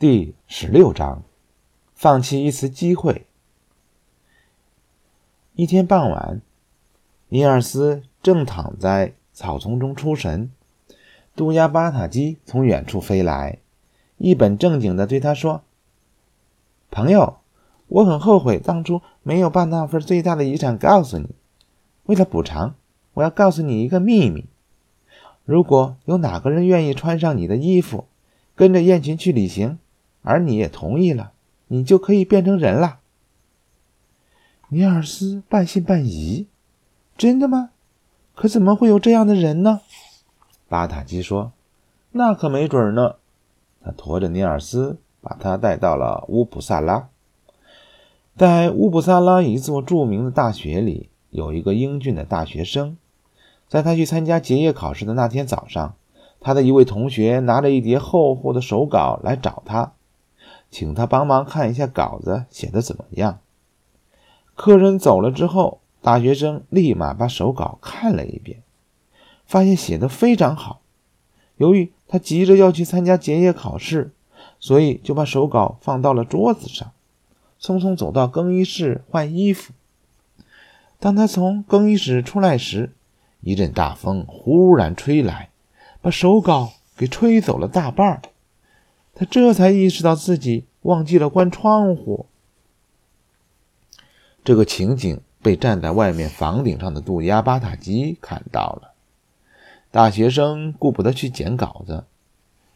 第十六章，放弃一次机会。一天傍晚，尼尔斯正躺在草丛中出神，杜鸦巴塔基从远处飞来，一本正经的对他说：“朋友，我很后悔当初没有把那份最大的遗产告诉你。为了补偿，我要告诉你一个秘密：如果有哪个人愿意穿上你的衣服，跟着雁群去旅行。”而你也同意了，你就可以变成人了。尼尔斯半信半疑：“真的吗？可怎么会有这样的人呢？”巴塔基说：“那可没准呢。”他驮着尼尔斯，把他带到了乌普萨拉。在乌普萨拉一座著名的大学里，有一个英俊的大学生。在他去参加结业考试的那天早上，他的一位同学拿着一叠厚厚的手稿来找他。请他帮忙看一下稿子写的怎么样。客人走了之后，大学生立马把手稿看了一遍，发现写的非常好。由于他急着要去参加结业考试，所以就把手稿放到了桌子上，匆匆走到更衣室换衣服。当他从更衣室出来时，一阵大风忽然吹来，把手稿给吹走了大半儿。他这才意识到自己忘记了关窗户。这个情景被站在外面房顶上的杜鸦巴塔基看到了。大学生顾不得去捡稿子，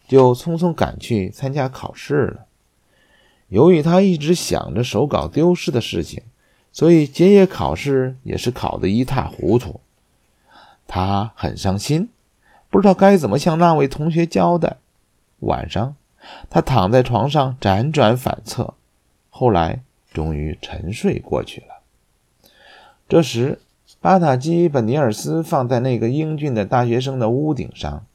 就匆匆赶去参加考试了。由于他一直想着手稿丢失的事情，所以结业考试也是考得一塌糊涂。他很伤心，不知道该怎么向那位同学交代。晚上。他躺在床上辗转反侧，后来终于沉睡过去了。这时，巴塔基把尼尔斯放在那个英俊的大学生的屋顶上。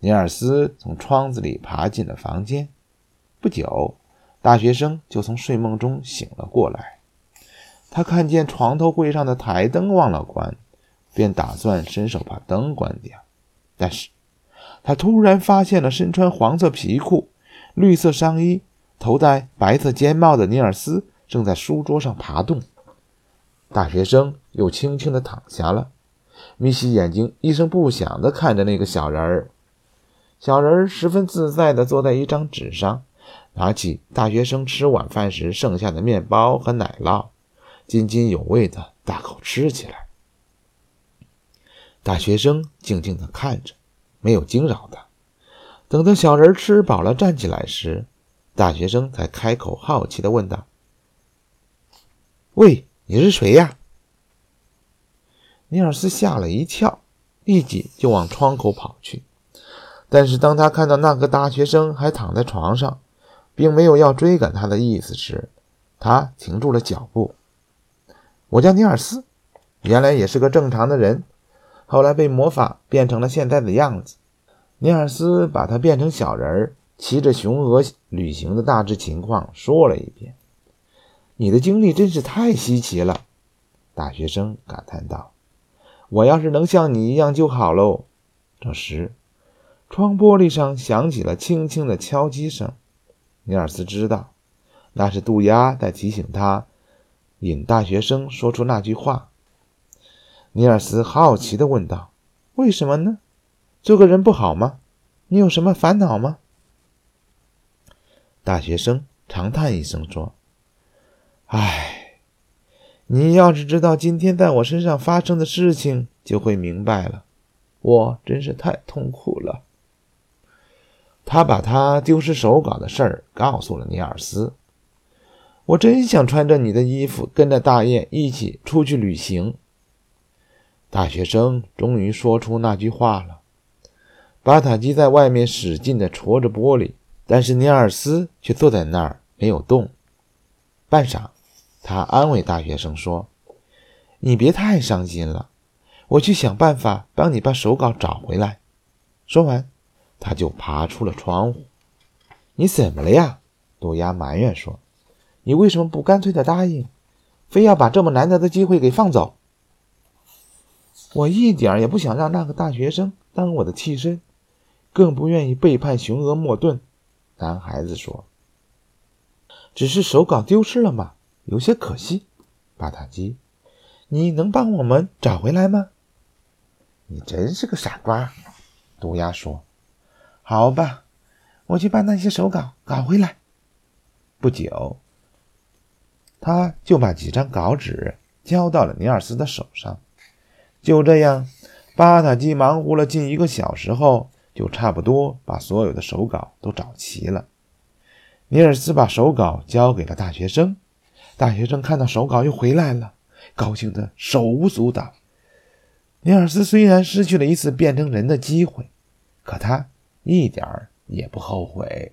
尼尔斯从窗子里爬进了房间。不久，大学生就从睡梦中醒了过来。他看见床头柜上的台灯忘了关，便打算伸手把灯关掉。但是，他突然发现了身穿黄色皮裤。绿色上衣、头戴白色尖帽的尼尔斯正在书桌上爬动。大学生又轻轻地躺下了，米西眼睛，一声不响地看着那个小人儿。小人儿十分自在地坐在一张纸上，拿起大学生吃晚饭时剩下的面包和奶酪，津津有味地大口吃起来。大学生静静地看着，没有惊扰他。等到小人吃饱了站起来时，大学生才开口，好奇的问道：“喂，你是谁呀？”尼尔斯吓了一跳，立即就往窗口跑去。但是当他看到那个大学生还躺在床上，并没有要追赶他的意思时，他停住了脚步。“我叫尼尔斯，原来也是个正常的人，后来被魔法变成了现在的样子。”尼尔斯把他变成小人儿，骑着雄鹅旅行的大致情况说了一遍。你的经历真是太稀奇了，大学生感叹道：“我要是能像你一样就好喽。”这时，窗玻璃上响起了轻轻的敲击声。尼尔斯知道，那是杜鸦在提醒他，引大学生说出那句话。尼尔斯好奇地问道：“为什么呢？”做个人不好吗？你有什么烦恼吗？大学生长叹一声说：“唉，你要是知道今天在我身上发生的事情，就会明白了。我真是太痛苦了。”他把他丢失手稿的事儿告诉了尼尔斯。我真想穿着你的衣服，跟着大雁一起出去旅行。大学生终于说出那句话了。巴塔基在外面使劲地戳着玻璃，但是尼尔斯却坐在那儿没有动。半晌，他安慰大学生说：“你别太伤心了，我去想办法帮你把手稿找回来。”说完，他就爬出了窗户。“你怎么了呀？”杜鸦埋怨说，“你为什么不干脆的答应，非要把这么难得的机会给放走？”我一点也不想让那个大学生当我的替身。更不愿意背叛雄鹅莫顿，男孩子说：“只是手稿丢失了嘛，有些可惜。巴塔基，你能帮我们找回来吗？你真是个傻瓜，毒鸦说。好吧，我去把那些手稿搞回来。不久，他就把几张稿纸交到了尼尔斯的手上。就这样，巴塔基忙活了近一个小时后，就差不多把所有的手稿都找齐了。尼尔斯把手稿交给了大学生，大学生看到手稿又回来了，高兴得手舞足蹈。尼尔斯虽然失去了一次变成人的机会，可他一点儿也不后悔。